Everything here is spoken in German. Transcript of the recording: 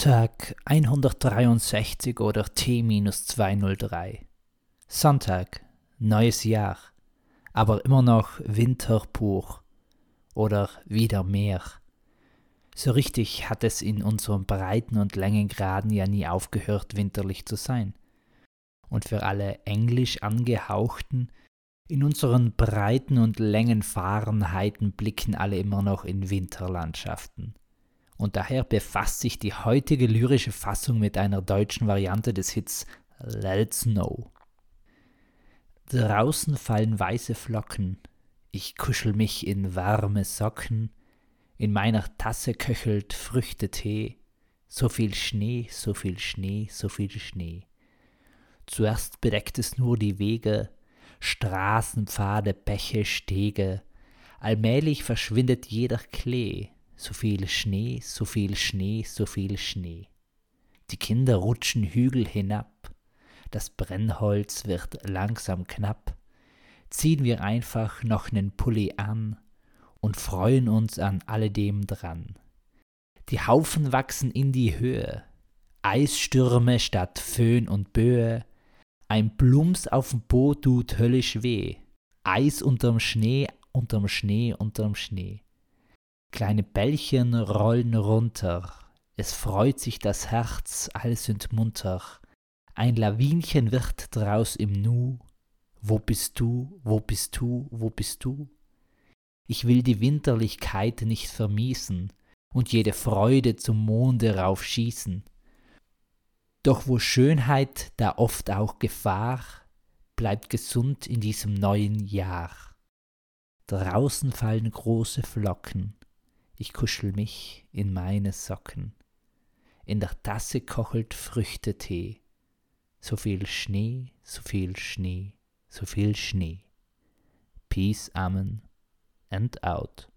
Tag 163 oder T-203. Sonntag, neues Jahr, aber immer noch Winter pur oder wieder mehr. So richtig hat es in unseren Breiten und Längengraden ja nie aufgehört, winterlich zu sein. Und für alle englisch angehauchten, in unseren Breiten und Längenfahrenheiten blicken alle immer noch in Winterlandschaften und daher befasst sich die heutige lyrische Fassung mit einer deutschen Variante des Hits Let It Snow. Draußen fallen weiße Flocken, ich kuschel mich in warme Socken, in meiner Tasse köchelt Früchtetee, so viel Schnee, so viel Schnee, so viel Schnee. Zuerst bedeckt es nur die Wege, Straßenpfade, Bäche, Stege, allmählich verschwindet jeder Klee, so viel Schnee, so viel Schnee, so viel Schnee. Die Kinder rutschen Hügel hinab, das Brennholz wird langsam knapp, ziehen wir einfach noch nen Pulli an und freuen uns an alledem dran. Die Haufen wachsen in die Höhe, Eisstürme statt Föhn und Böe, ein Plumps auf'm Boot tut höllisch weh, Eis unterm Schnee, unterm Schnee, unterm Schnee. Kleine Bällchen rollen runter, es freut sich das Herz, alle sind munter. Ein Lawinchen wird draus im Nu. Wo bist du, wo bist du, wo bist du? Ich will die Winterlichkeit nicht vermiesen und jede Freude zum Monde raufschießen. Doch wo Schönheit, da oft auch Gefahr, bleibt gesund in diesem neuen Jahr. Draußen fallen große Flocken, ich kuschel mich in meine Socken. In der Tasse kochelt Früchtetee. So viel Schnee, so viel Schnee, so viel Schnee. Peace, Amen and out.